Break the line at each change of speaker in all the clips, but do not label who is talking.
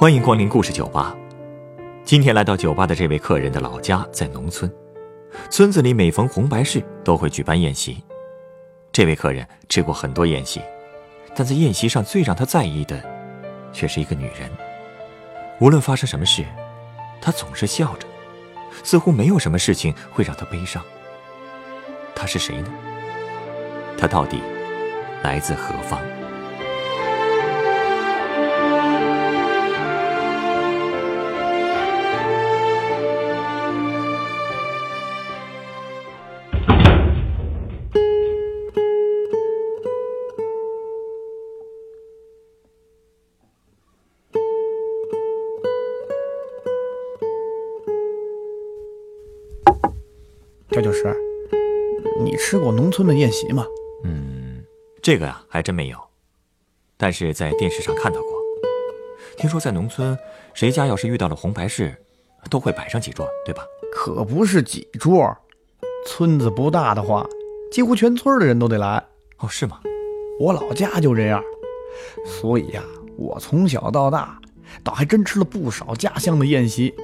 欢迎光临故事酒吧。今天来到酒吧的这位客人的老家在农村，村子里每逢红白事都会举办宴席。这位客人吃过很多宴席，但在宴席上最让他在意的，却是一个女人。无论发生什么事，她总是笑着，似乎没有什么事情会让她悲伤。她是谁呢？她到底来自何方？
调酒师，你吃过农村的宴席吗？
嗯，这个呀还真没有，但是在电视上看到过。听说在农村，谁家要是遇到了红白事，都会摆上几桌，对吧？
可不是几桌，村子不大的话，几乎全村的人都得来。
哦，是吗？
我老家就这样，所以呀，我从小到大，倒还真吃了不少家乡的宴席。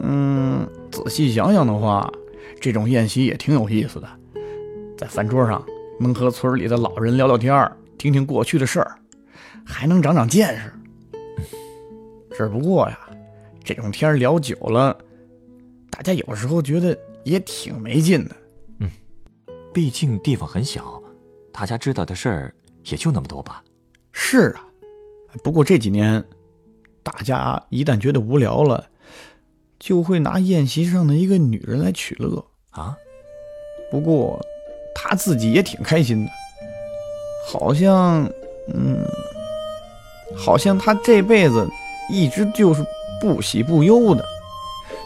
嗯，仔细想想的话。这种宴席也挺有意思的，在饭桌上能和村里的老人聊聊天听听过去的事儿，还能长长见识。只不过呀，这种天聊久了，大家有时候觉得也挺没劲的。
嗯，毕竟地方很小，大家知道的事儿也就那么多吧。
是啊，不过这几年，大家一旦觉得无聊了。就会拿宴席上的一个女人来取乐
啊，
不过他自己也挺开心的，好像，嗯，好像他这辈子一直就是不喜不忧的。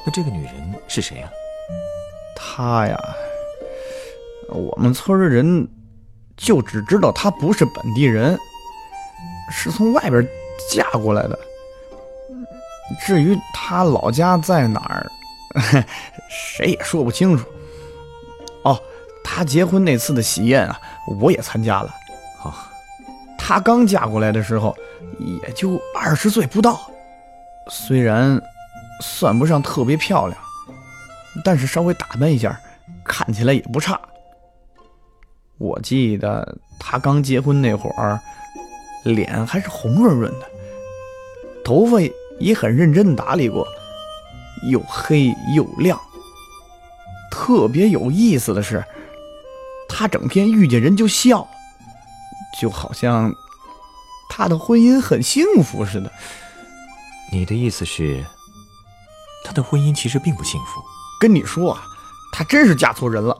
那这个女人是谁呀？
她呀，我们村的人就只知道她不是本地人，是从外边嫁过来的。至于他老家在哪儿，谁也说不清楚。哦，他结婚那次的喜宴啊，我也参加了。
哦，
他刚嫁过来的时候，也就二十岁不到，虽然算不上特别漂亮，但是稍微打扮一下，看起来也不差。我记得他刚结婚那会儿，脸还是红润润的，头发。也很认真打理过，又黑又亮。特别有意思的是，他整天遇见人就笑，就好像他的婚姻很幸福似的。
你的意思是，他的婚姻其实并不幸福？
跟你说啊，他真是嫁错人了。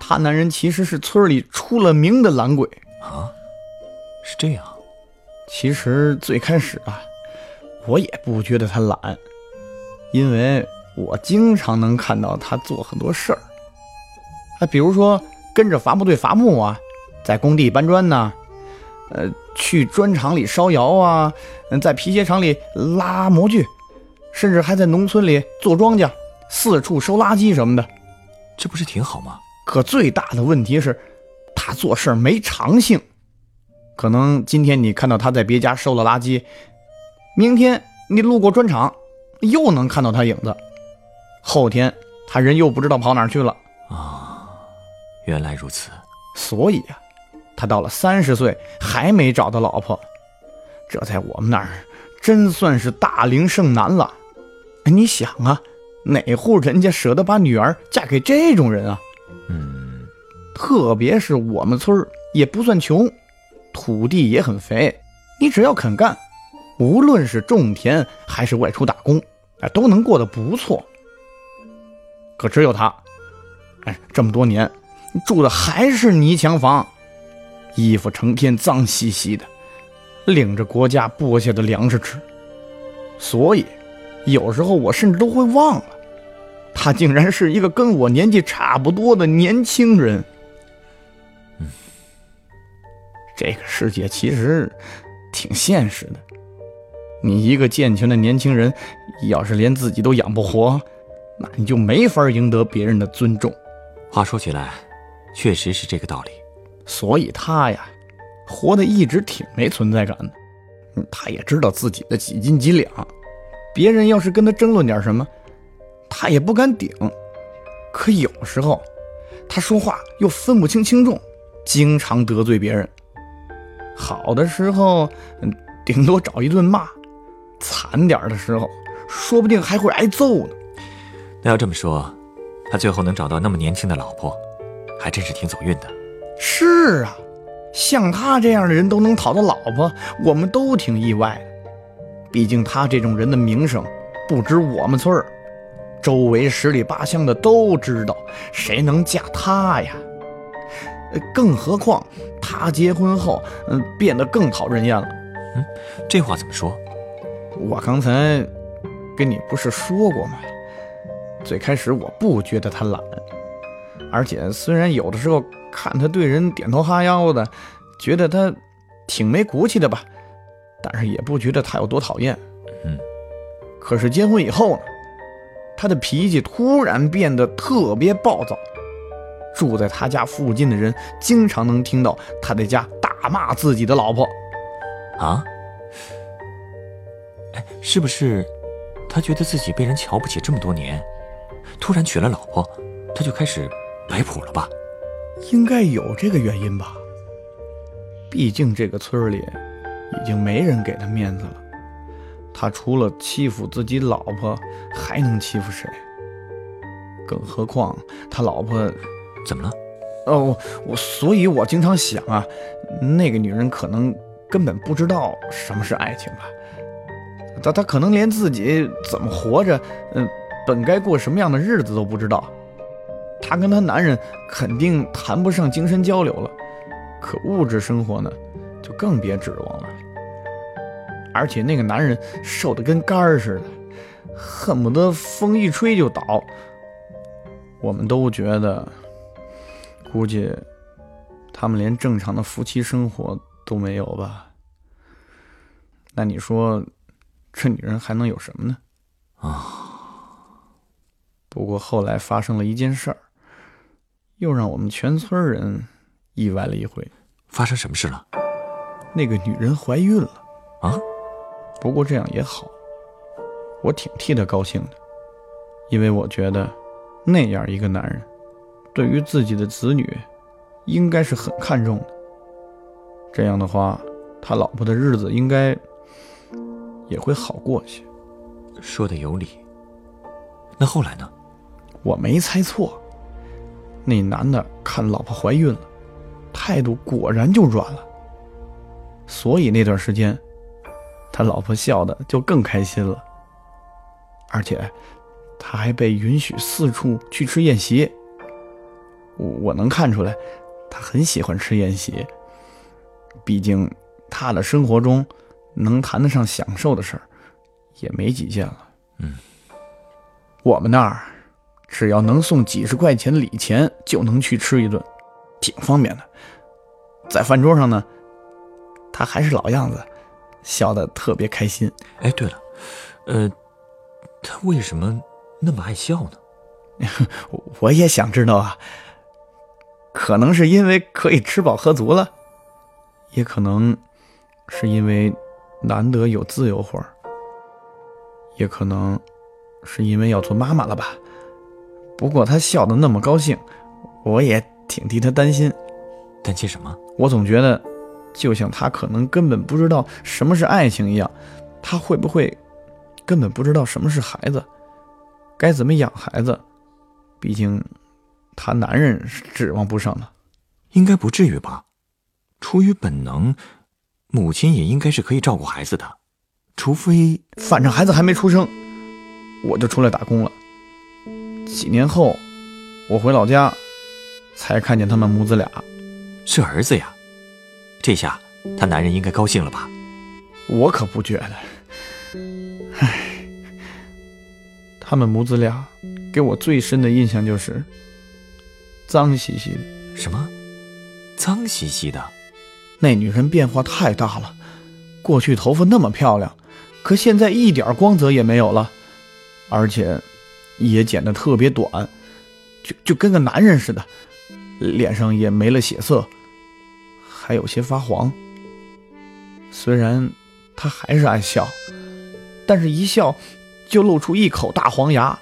他男人其实是村里出了名的懒鬼
啊，是这样。
其实最开始啊。我也不觉得他懒，因为我经常能看到他做很多事儿，啊，比如说跟着伐木队伐木啊，在工地搬砖呢，呃，去砖厂里烧窑啊，在皮鞋厂里拉模具，甚至还在农村里做庄稼，四处收垃圾什么的，
这不是挺好吗？
可最大的问题是，他做事没长性，可能今天你看到他在别家收了垃圾。明天你路过砖厂，又能看到他影子。后天他人又不知道跑哪去了
啊！原来如此。
所以啊，他到了三十岁还没找到老婆，这在我们那儿真算是大龄剩男了。你想啊，哪户人家舍得把女儿嫁给这种人啊？
嗯，
特别是我们村也不算穷，土地也很肥，你只要肯干。无论是种田还是外出打工，哎，都能过得不错。可只有他，哎，这么多年住的还是泥墙房，衣服成天脏兮兮的，领着国家拨下的粮食吃。所以，有时候我甚至都会忘了，他竟然是一个跟我年纪差不多的年轻人。这个世界其实挺现实的。你一个健全的年轻人，要是连自己都养不活，那你就没法赢得别人的尊重。
话说起来，确实是这个道理。
所以他呀，活得一直挺没存在感的。他也知道自己的几斤几两，别人要是跟他争论点什么，他也不敢顶。可有时候，他说话又分不清轻重，经常得罪别人。好的时候，顶多找一顿骂；惨点的时候，说不定还会挨揍呢。
那要这么说，他最后能找到那么年轻的老婆，还真是挺走运的。
是啊，像他这样的人都能讨到老婆，我们都挺意外的。毕竟他这种人的名声不止我们村儿，周围十里八乡的都知道，谁能嫁他呀？更何况他结婚后，嗯，变得更讨人厌了。
嗯，这话怎么说？
我刚才跟你不是说过吗？最开始我不觉得他懒，而且虽然有的时候看他对人点头哈腰的，觉得他挺没骨气的吧，但是也不觉得他有多讨厌。
嗯，
可是结婚以后呢，他的脾气突然变得特别暴躁。住在他家附近的人经常能听到他在家大骂自己的老婆。
啊？哎，是不是他觉得自己被人瞧不起这么多年？突然娶了老婆，他就开始摆谱了吧？
应该有这个原因吧。毕竟这个村里已经没人给他面子了，他除了欺负自己老婆，还能欺负谁？更何况他老婆
怎么了？
哦，我所以，我经常想啊，那个女人可能根本不知道什么是爱情吧？她她可能连自己怎么活着，嗯。本该过什么样的日子都不知道，她跟她男人肯定谈不上精神交流了，可物质生活呢，就更别指望了。而且那个男人瘦得跟杆似的，恨不得风一吹就倒。我们都觉得，估计他们连正常的夫妻生活都没有吧？那你说，这女人还能有什么呢？
啊！
不过后来发生了一件事儿，又让我们全村人意外了一回。
发生什么事了？
那个女人怀孕了。
啊？
不过这样也好，我挺替她高兴的，因为我觉得那样一个男人，对于自己的子女，应该是很看重的。这样的话，他老婆的日子应该也会好过些。
说的有理。那后来呢？
我没猜错，那男的看老婆怀孕了，态度果然就软了。所以那段时间，他老婆笑的就更开心了。而且，他还被允许四处去吃宴席。我我能看出来，他很喜欢吃宴席。毕竟，他的生活中能谈得上享受的事儿，也没几件了。
嗯，
我们那儿。只要能送几十块钱礼钱，就能去吃一顿，挺方便的。在饭桌上呢，他还是老样子，笑得特别开心。
哎，对了，呃，他为什么那么爱笑呢？
我也想知道啊。可能是因为可以吃饱喝足了，也可能是因为难得有自由会儿也可能是因为要做妈妈了吧。不过她笑得那么高兴，我也挺替她担心。
担心什么？
我总觉得，就像她可能根本不知道什么是爱情一样，她会不会根本不知道什么是孩子，该怎么养孩子？毕竟她男人是指望不上的。
应该不至于吧？出于本能，母亲也应该是可以照顾孩子的，除非……
反正孩子还没出生，我就出来打工了。几年后，我回老家，才看见他们母子俩，
是儿子呀。这下他男人应该高兴了吧？
我可不觉得。唉，他们母子俩给我最深的印象就是脏兮兮的。
什么？脏兮兮的？
那女人变化太大了，过去头发那么漂亮，可现在一点光泽也没有了，而且。也剪得特别短，就就跟个男人似的，脸上也没了血色，还有些发黄。虽然他还是爱笑，但是一笑就露出一口大黄牙，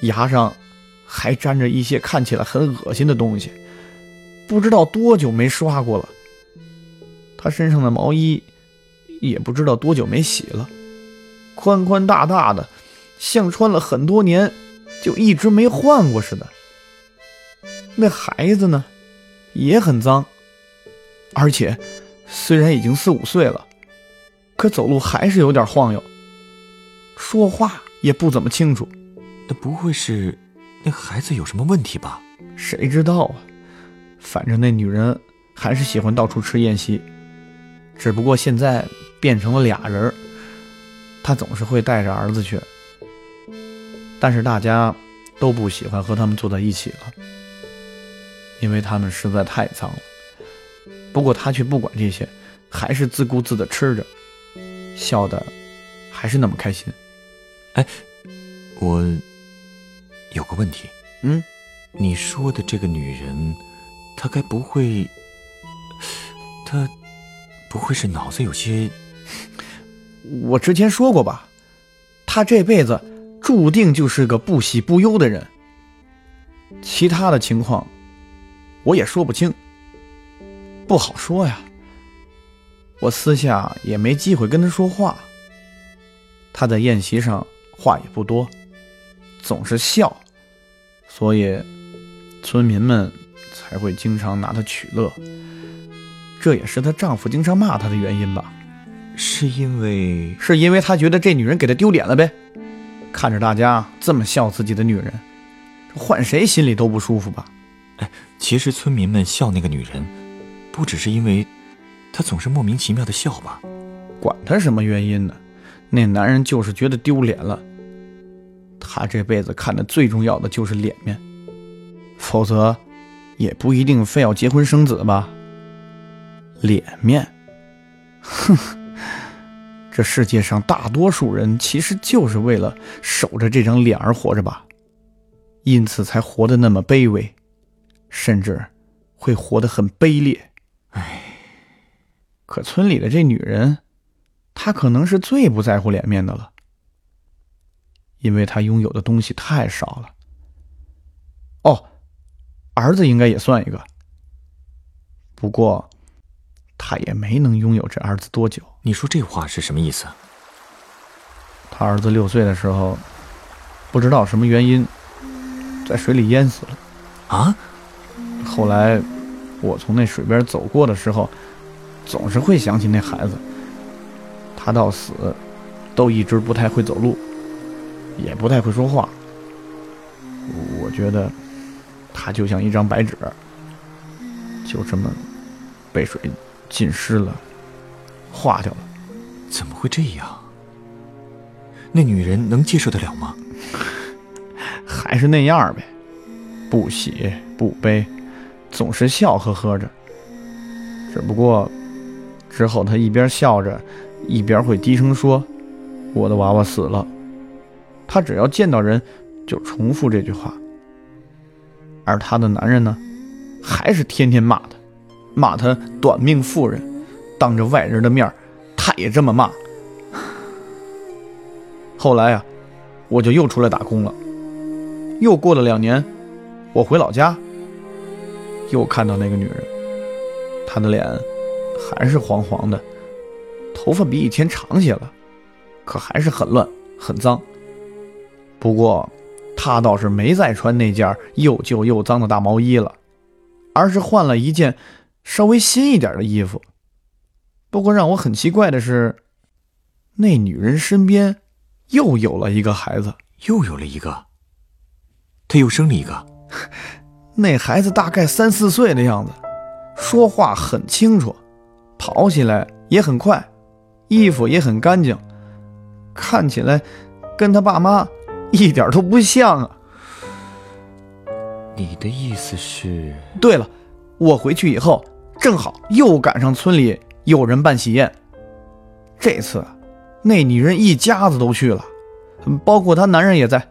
牙上还沾着一些看起来很恶心的东西，不知道多久没刷过了。他身上的毛衣也不知道多久没洗了，宽宽大大的，像穿了很多年就一直没换过似的。那孩子呢，也很脏，而且虽然已经四五岁了，可走路还是有点晃悠，说话也不怎么清楚。
那不会是那孩子有什么问题吧？
谁知道啊？反正那女人还是喜欢到处吃宴席，只不过现在变成了俩人，他总是会带着儿子去，但是大家都不喜欢和他们坐在一起了。因为他们实在太脏了，不过他却不管这些，还是自顾自的吃着，笑的还是那么开心。
哎，我有个问题，
嗯，
你说的这个女人，她该不会，她不会是脑子有些……
我之前说过吧，他这辈子注定就是个不喜不忧的人，其他的情况。我也说不清，不好说呀。我私下也没机会跟他说话。他在宴席上话也不多，总是笑，所以村民们才会经常拿他取乐。这也是她丈夫经常骂她的原因吧？
是因为
是因为她觉得这女人给她丢脸了呗？看着大家这么笑自己的女人，换谁心里都不舒服吧？
哎其实村民们笑那个女人，不只是因为她总是莫名其妙的笑吧？
管她什么原因呢？那男人就是觉得丢脸了。他这辈子看的最重要的就是脸面，否则也不一定非要结婚生子吧？脸面，哼，这世界上大多数人其实就是为了守着这张脸而活着吧？因此才活得那么卑微。甚至会活得很卑劣，
唉。
可村里的这女人，她可能是最不在乎脸面的了，因为她拥有的东西太少了。哦，儿子应该也算一个，不过她也没能拥有这儿子多久。
你说这话是什么意思？
他儿子六岁的时候，不知道什么原因，在水里淹死了。
啊？
后来，我从那水边走过的时候，总是会想起那孩子。他到死，都一直不太会走路，也不太会说话。我觉得，他就像一张白纸，就这么被水浸湿了，化掉了。
怎么会这样？那女人能接受得了吗？
还是那样呗，不喜不悲。总是笑呵呵着，只不过之后他一边笑着，一边会低声说：“我的娃娃死了。”他只要见到人，就重复这句话。而他的男人呢，还是天天骂他，骂他短命妇人，当着外人的面他也这么骂。后来啊，我就又出来打工了。又过了两年，我回老家。又看到那个女人，她的脸还是黄黄的，头发比以前长些了，可还是很乱很脏。不过，她倒是没再穿那件又旧又脏的大毛衣了，而是换了一件稍微新一点的衣服。不过让我很奇怪的是，那女人身边又有了一个孩子，
又有了一个，她又生了一个。
那孩子大概三四岁的样子，说话很清楚，跑起来也很快，衣服也很干净，看起来跟他爸妈一点都不像啊。
你的意思是？
对了，我回去以后正好又赶上村里有人办喜宴，这次那女人一家子都去了，包括她男人也在。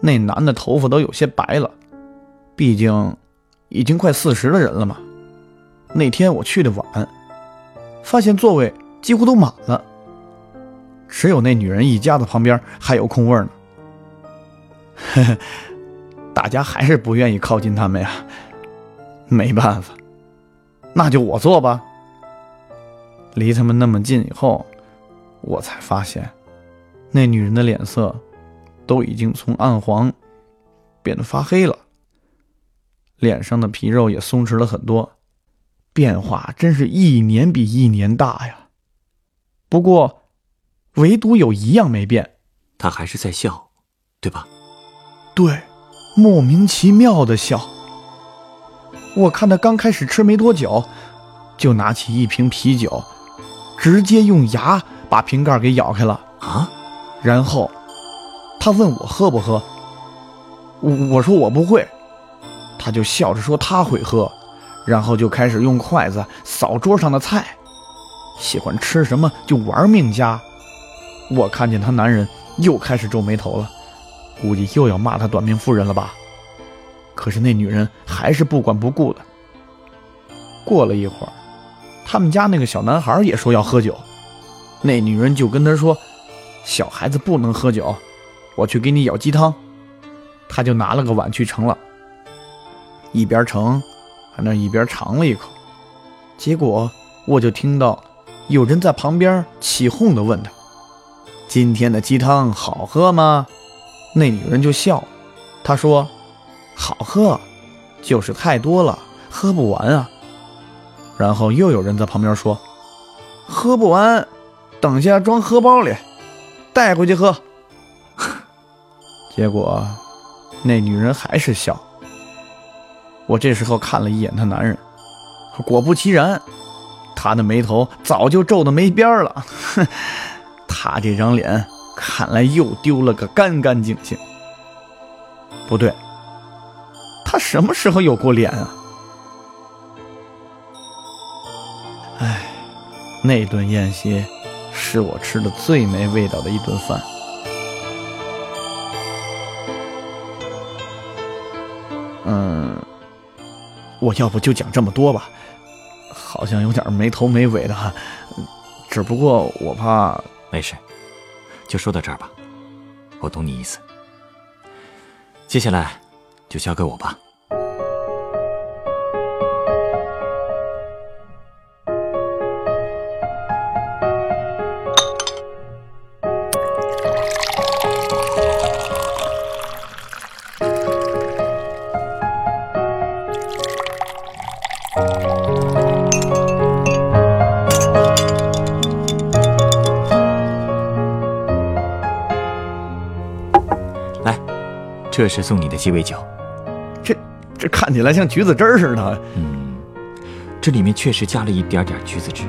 那男的头发都有些白了。毕竟，已经快四十的人了嘛。那天我去的晚，发现座位几乎都满了，只有那女人一家子旁边还有空位呢。呵呵，大家还是不愿意靠近他们呀。没办法，那就我做吧。离他们那么近以后，我才发现，那女人的脸色都已经从暗黄变得发黑了，脸上的皮肉也松弛了很多，变化真是一年比一年大呀。不过，唯独有一样没变，
她还是在笑，对吧？
对，莫名其妙的笑。我看他刚开始吃没多久，就拿起一瓶啤酒，直接用牙把瓶盖给咬开了
啊！
然后他问我喝不喝，我我说我不会，他就笑着说他会喝，然后就开始用筷子扫桌上的菜，喜欢吃什么就玩命夹。我看见他男人又开始皱眉头了，估计又要骂他短命妇人了吧。可是那女人还是不管不顾的。过了一会儿，他们家那个小男孩也说要喝酒，那女人就跟他说：“小孩子不能喝酒，我去给你舀鸡汤。”他就拿了个碗去盛了，一边盛还那一边尝了一口。结果我就听到有人在旁边起哄的问他：“今天的鸡汤好喝吗？”那女人就笑，她说。好喝，就是太多了，喝不完啊。然后又有人在旁边说：“喝不完，等下装荷包里，带回去喝。”结果那女人还是笑。我这时候看了一眼她男人，果不其然，他的眉头早就皱得没边了。哼，他这张脸看来又丢了个干干净净。不对。他什么时候有过脸啊？哎，那顿宴席是我吃的最没味道的一顿饭。嗯，我要不就讲这么多吧，好像有点没头没尾的。只不过我怕……
没事，就说到这儿吧。我懂你意思。接下来就交给我吧。这是送你的鸡尾酒，
这这看起来像橘子汁似的。
嗯，这里面确实加了一点点橘子汁，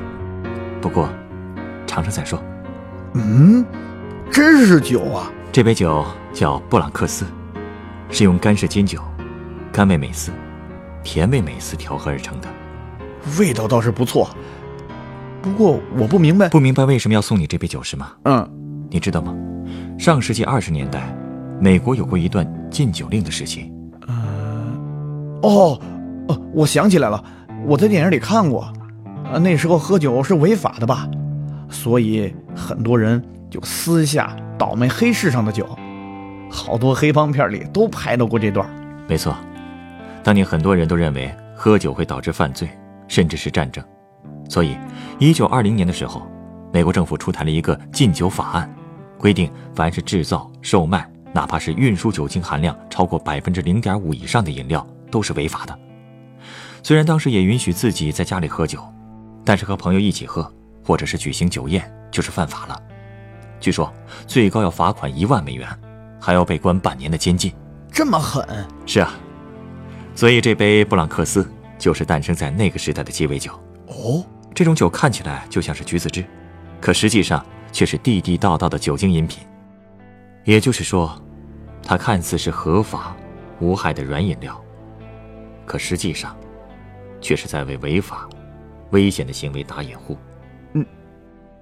不过尝尝再说。
嗯，真是酒啊！
这杯酒叫布朗克斯，是用干式金酒、甘味美思、甜味美思调和而成的，
味道倒是不错。不过我不明白，
不明白为什么要送你这杯酒是吗？
嗯，
你知道吗？上世纪二十年代。美国有过一段禁酒令的时期。
嗯，哦，哦，我想起来了，我在电影里看过，啊，那时候喝酒是违法的吧？所以很多人就私下倒卖黑市上的酒，好多黑帮片里都拍到过这段。
没错，当年很多人都认为喝酒会导致犯罪，甚至是战争，所以一九二零年的时候，美国政府出台了一个禁酒法案，规定凡是制造、售卖。哪怕是运输酒精含量超过百分之零点五以上的饮料都是违法的。虽然当时也允许自己在家里喝酒，但是和朋友一起喝或者是举行酒宴就是犯法了。据说最高要罚款一万美元，还要被关半年的监禁。
这么狠？
是啊。所以这杯布朗克斯就是诞生在那个时代的鸡尾酒。
哦，
这种酒看起来就像是橘子汁，可实际上却是地地道道的酒精饮品。也就是说。它看似是合法、无害的软饮料，可实际上，却是在为违法、危险的行为打掩护。
你、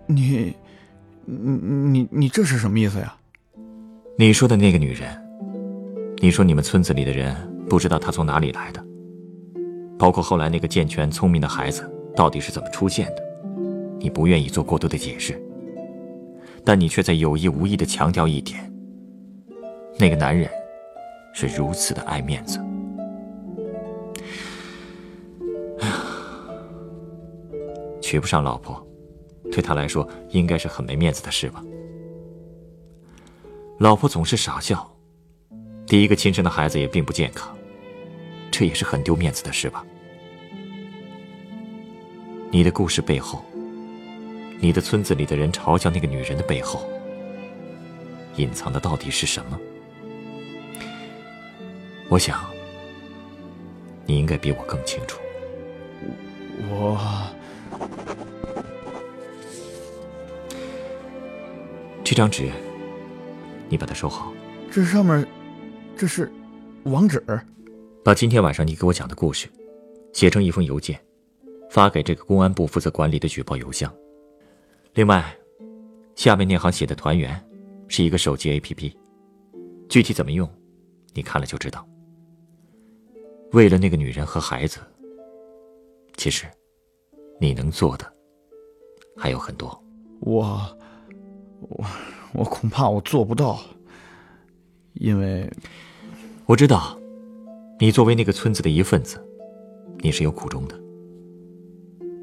你、你、你、你这是什么意思呀？
你说的那个女人，你说你们村子里的人不知道她从哪里来的，包括后来那个健全聪明的孩子到底是怎么出现的？你不愿意做过多的解释，但你却在有意无意的强调一点：那个男人是如此的爱面子。娶不上老婆，对他来说应该是很没面子的事吧？老婆总是傻笑，第一个亲生的孩子也并不健康，这也是很丢面子的事吧？你的故事背后，你的村子里的人嘲笑那个女人的背后，隐藏的到底是什么？我想，你应该比我更清楚。
我
这张纸。你把它收好。
这上面，这是网址。
把今天晚上你给我讲的故事，写成一封邮件，发给这个公安部负责管理的举报邮箱。另外，下面那行写的“团员”，是一个手机 APP，具体怎么用，你看了就知道。为了那个女人和孩子，其实，你能做的还有很多。
我，我。我恐怕我做不到，因为
我知道，你作为那个村子的一份子，你是有苦衷的。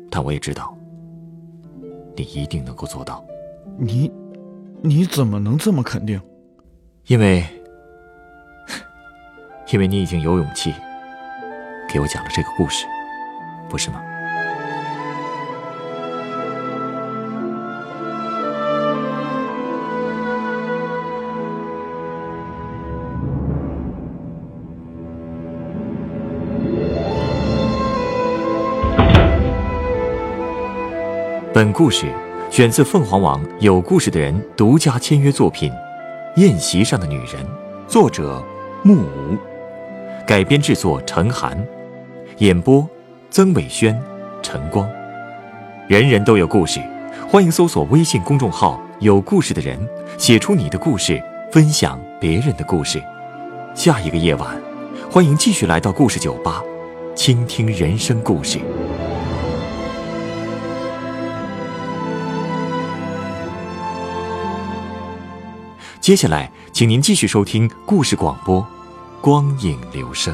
但我也知道，你一定能够做到。
你，你怎么能这么肯定？
因为，因为你已经有勇气给我讲了这个故事，不是吗？本故事选自凤凰网有故事的人独家签约作品《宴席上的女人》，作者木无，改编制作陈寒，演播曾伟轩、陈光。人人都有故事，欢迎搜索微信公众号“有故事的人”，写出你的故事，分享别人的故事。下一个夜晚，欢迎继续来到故事酒吧，倾听人生故事。接下来，请您继续收听故事广播，《光影留声》。